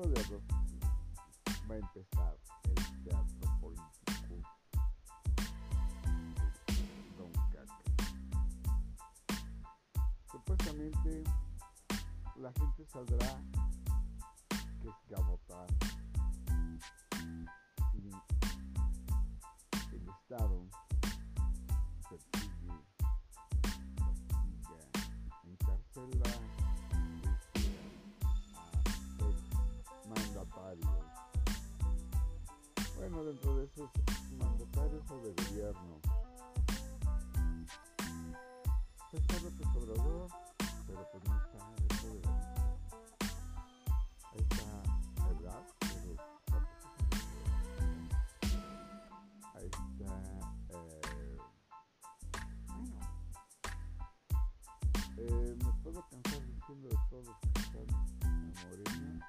De otro va a empezar el teatro político Don Caca. Supuestamente la gente saldrá que es a votar si el Estado persigue, castiga, encarcela Bueno, dentro de esos mandatarios o de gobierno, pues López Obrador, pero pues no está dentro de la lista. Ahí está Ebrard, pero Ahí está, eh, bueno, eh, me puedo cansar diciendo de todos que están en Morena,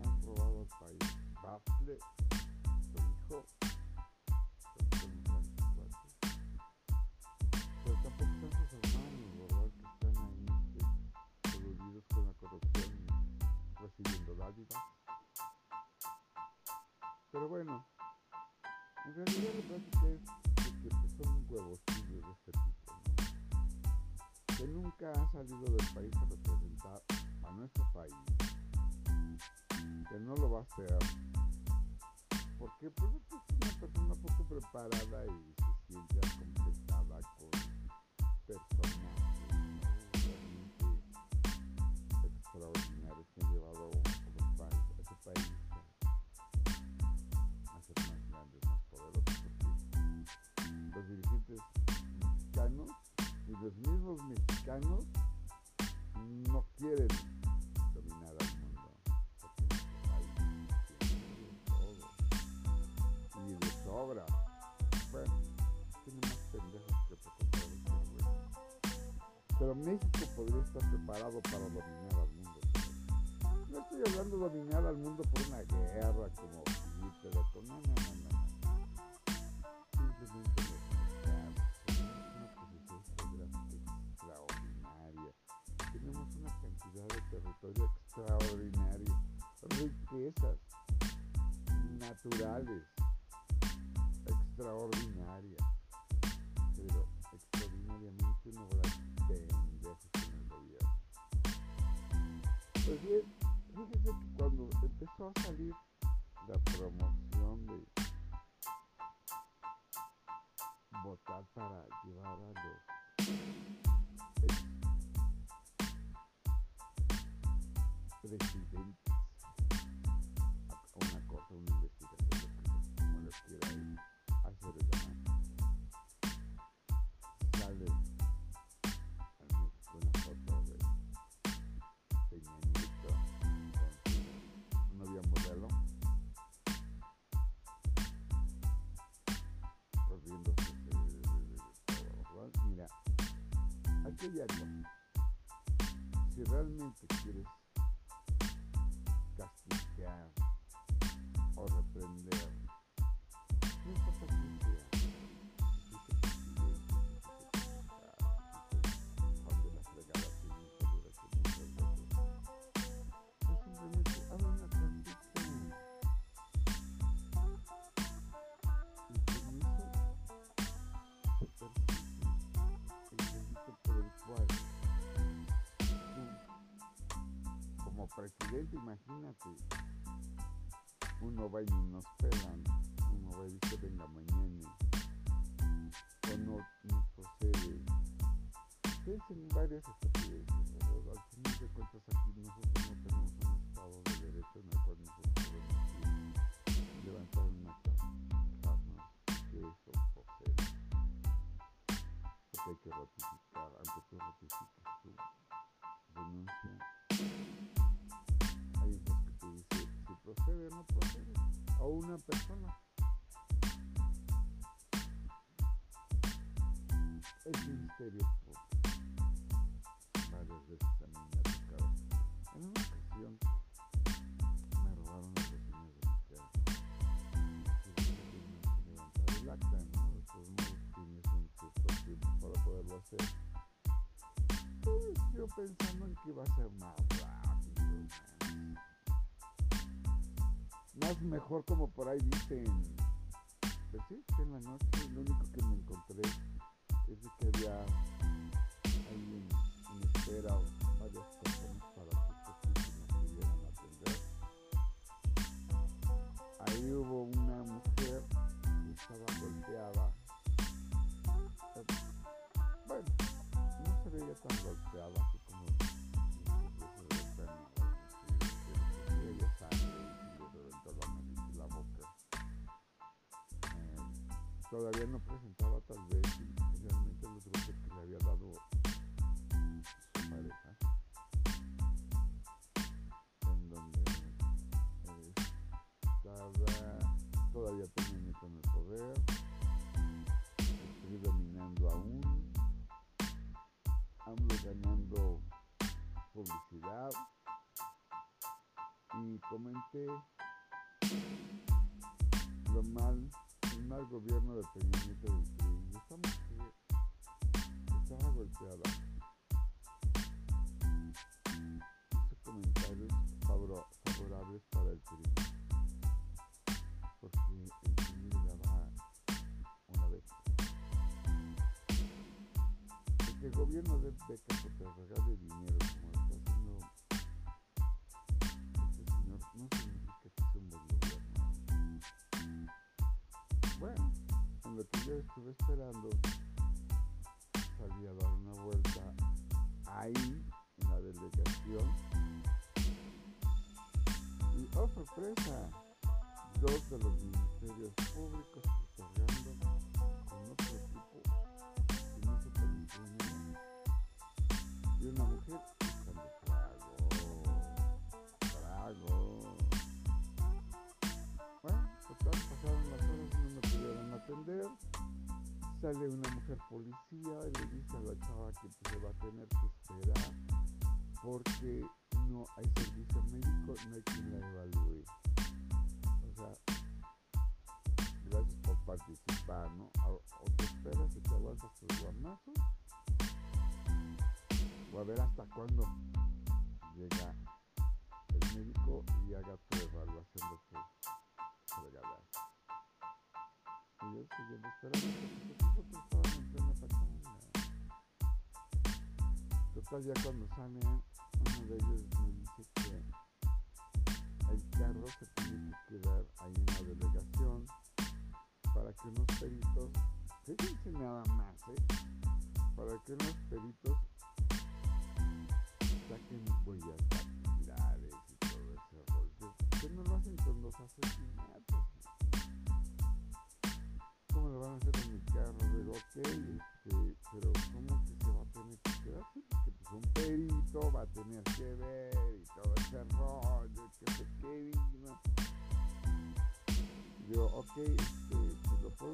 han robado al país. Bastle, Pero bueno, en realidad la práctica es que son huevosillos de este tipo, ¿no? Que nunca ha salido del país a representar a nuestro país. Que no lo va a hacer. Porque pues, es una persona poco preparada y mexicanos no quieren dominar al mundo, porque país tiene todo y de sobra. Bueno, tiene más pendejos que preconcebos, pero bueno. Pero México podría estar preparado para dominar al mundo. No estoy hablando de dominar al mundo por una guerra como Hitler no, no, no, no. Simplemente cantidad de territorio extraordinario, riquezas naturales extraordinarias, pero extraordinariamente bola de pendejos en el gobierno. Pues que cuando empezó a salir la promoción de votar para llevar a los a a una cosa, una investigación, que, como lo quiera él hacer llamar. Sale al México una foto de Peña Nieto con su novia modelo corriéndose de, todo. Mira, aquí hay algo. Si realmente quieres presidente, imagínate, uno va y nos pelan, uno va y dice venga mañana, o no, no procede. Piensen en varias estupideces, al final de cuentas aquí nosotros no tenemos un estado de derecho en el cual nosotros podemos ir, levantar una quejarnos que eso procede. Porque hay que ratificar, aunque tú ratifiques tu renuncia, o una persona. El Ministerio Público. Varias veces a mí me ha tocado. En una ocasión me robaron las bocinas de mi casa. Y levantar el acta, ¿no? Después no tienes un cierto tiempo para poderlo hacer. Pues yo pensando en que iba a ser más más mejor como por ahí dicen. Pues sí, en la noche lo único que me encontré es de que había ahí en, espera varias personas para que pues, me pudieran atender. Ahí hubo una mujer que estaba golpeada. Bueno, no se veía tan golpeada todavía no presentaba tal vez realmente los golpes que le había dado su pareja en donde eh, estaba todavía Nieto en el poder estoy dominando aún AMLO ganando publicidad y comenté lo mal mal gobierno de Peña del PRI esta mujer estaba golpeada. Hizo comentarios favor- favorables para el PRI porque el PRI le daba una beca el que el gobierno dé becas o te regale dinero como está haciendo este señor no significa lo que yo estuve esperando, salí a dar una vuelta ahí, en la delegación. Y, oh sorpresa, dos de los ministerios públicos otorgando con otro Sale una mujer policía y le dice a la chava que pues, se va a tener que esperar porque no hay servicio médico, no hay quien la evalúe. O sea, gracias por participar, ¿no? O, te esperas y te aguantas tus guamazos, o a ver hasta cuándo llega el médico y haga tu evaluación de tus fregadas. Y yo pues. Total, ya cuando sale, uno de ellos me dice que el carro se tiene que quedar ahí en la delegación para que unos peritos, fíjense nada más, ¿eh? Para que unos peritos saquen huellas dactilares y todo ese rollo. Que no lo hacen con los asesinatos. ¿Cómo lo van a hacer en mi carro? Digo, ok, este, pero ¿cómo que se va a tener que? Sí, porque pues un perito va a tener que ver y todo ese rollo, que se quede. ¿no? Digo, ok, este, pues lo puedo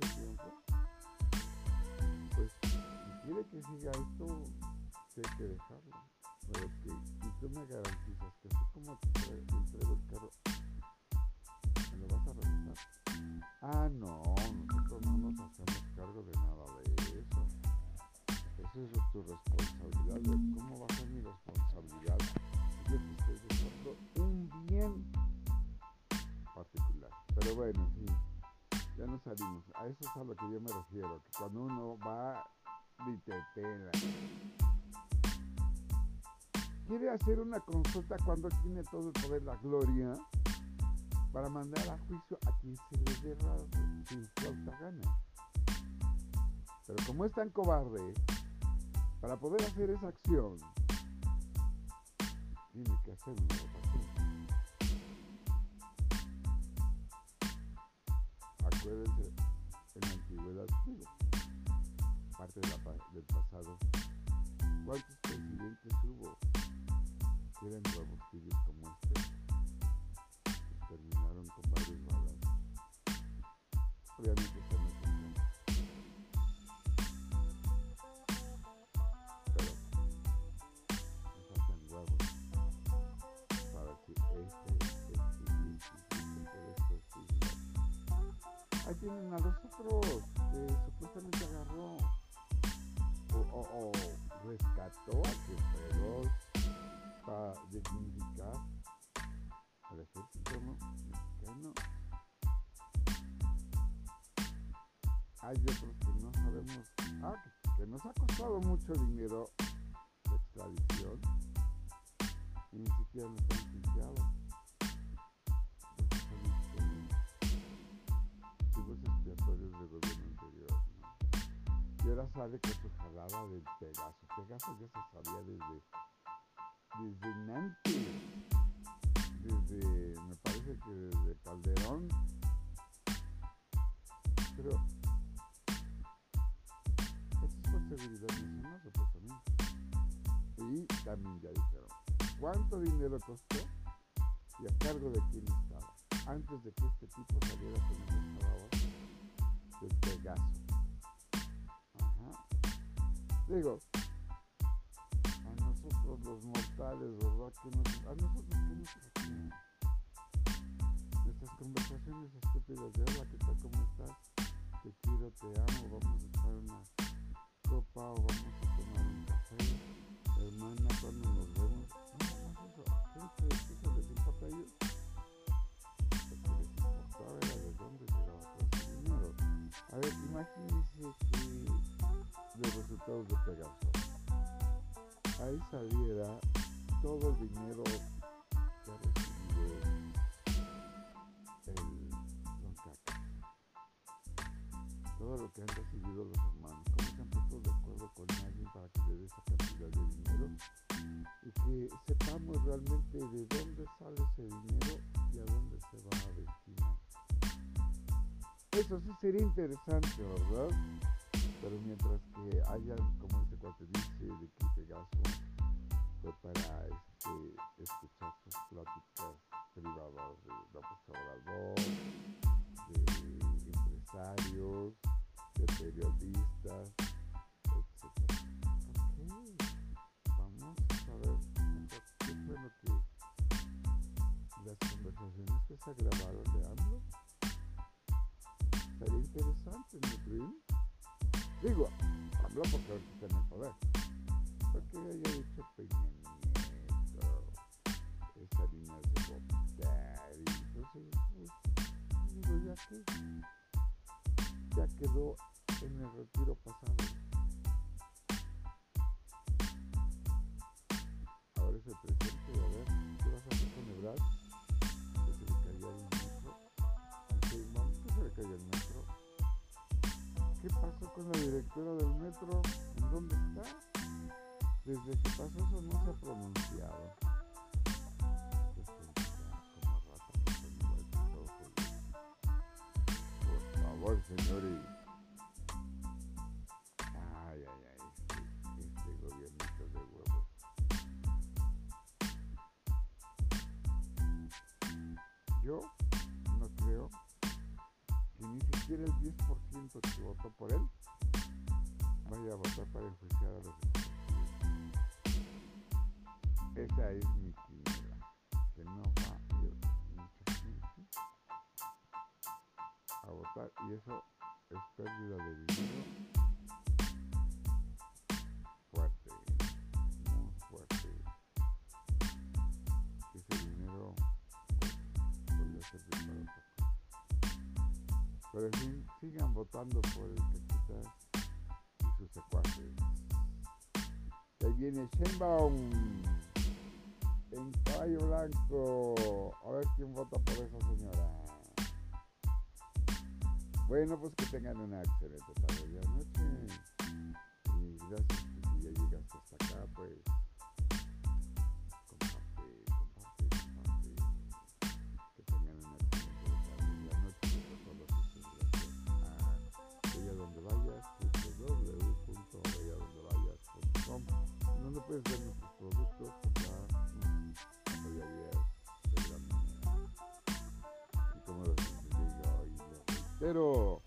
ese pues si quiere que siga esto, sí hay que dejarlo. Pero que, y tú me garantizas que así como te entrego el carro, me lo vas a regresar. Ah, no, nosotros no nos hacemos cargo de nada de eso. Eso es tu responsabilidad. ¿Cómo va a ser mi responsabilidad si yo te estoy dejando un bien particular? Pero bueno, no salimos. A eso es a lo que yo me refiero, que cuando uno va y te pela. Quiere hacer una consulta cuando tiene todo el poder, la gloria, para mandar a juicio a quien se le dé la sin flauta gana. Pero como es tan cobarde, para poder hacer esa acción, tiene que hacer votación. acuérdense en la antigüedad, parte del pasado, ¿cuántos presidentes hubo que eran robusticios como este? Terminaron con varios balas. Obviamente Tienen a los otros que supuestamente agarró o, o, rescató a que fueron para dignificar al ejército mexicano. Hay otros que no sabemos, ah, que nos ha costado mucho dinero la extradición y ni siquiera nos han juiciado. ¿No? Y ahora sale que su jalada del Pegaso. Pegaso ya se sabía desde, desde Nantes, desde, me parece que desde Calderón. Pero eso es por seguridad nacional, supuestamente. Y también ya dijeron, ¿cuánto dinero costó? Y a cargo de quién estaba, antes de que este tipo saliera con el del Pegaso. Digo, a nosotros los mortales, ¿verdad? Que a nosotros que nos. Nuestras conversaciones estúpidas de hola, ¿qué tal? ¿Cómo estás? Te quiero, te amo, vamos a echar una copa o vamos a tomar un café. Hermana, cuando nos vemos, no. A ver, imagínense que los resultados de Pegaso, ahí saliera todo el dinero que ha recibido el Don Caca. Todo lo que han recibido los hermanos, cómo se han puesto de acuerdo con alguien para que le dé esa cantidad de dinero y que sepamos realmente de dónde sale ese dinero y a dónde se va a destinar. Eso sí sería interesante, ¿verdad? Pero mientras que haya, como este cuate dice, de que Pegaso fue para este, escuchar sus pláticas privadas de López Obrador, de empresarios, de periodistas, etc. Ok, vamos a ver qué fue lo que las conversaciones que se grabaron de AMLO. Sería interesante, ¿no creen? Digo, AMLO porque ahorita está en el poder. Porque haya dicho Peña Nieto, Salinas de Gortari, entonces, pues, digo, ya que ya quedó en el retiro pasado. Ahora es el presente y a ver, ¿qué vas a hacer con Ebrard? Que se le cayó el metro. Sí, vamos, que se cayó el. ¿Qué pasó con la directora del metro? ¿En dónde está? Desde que pasó eso no se ha pronunciado. Por favor, señores. Ay, ay, ay, este, este gobiernito de huevos. Yo siquiera el 10% que votó por él vaya a votar para enjuiciar a los expresidentes. Esa es mi quiniela, que no va a ir mucha gente a votar y eso es pérdida de dinero fuerte, muy fuerte. Ese dinero pues, podría poco. Pero sigan votando por el Caquitas y sus secuaces. Ahí viene Sheinbaum en caballo blanco. A ver quién vota por esa señora. Bueno, pues que tengan una excelente tarde de noche. Y gracias que si ya llegaste hasta acá, pues puedes ver nuestros productos, comprar, nos apoyarías de gran manera. Y como les digo y les reitero,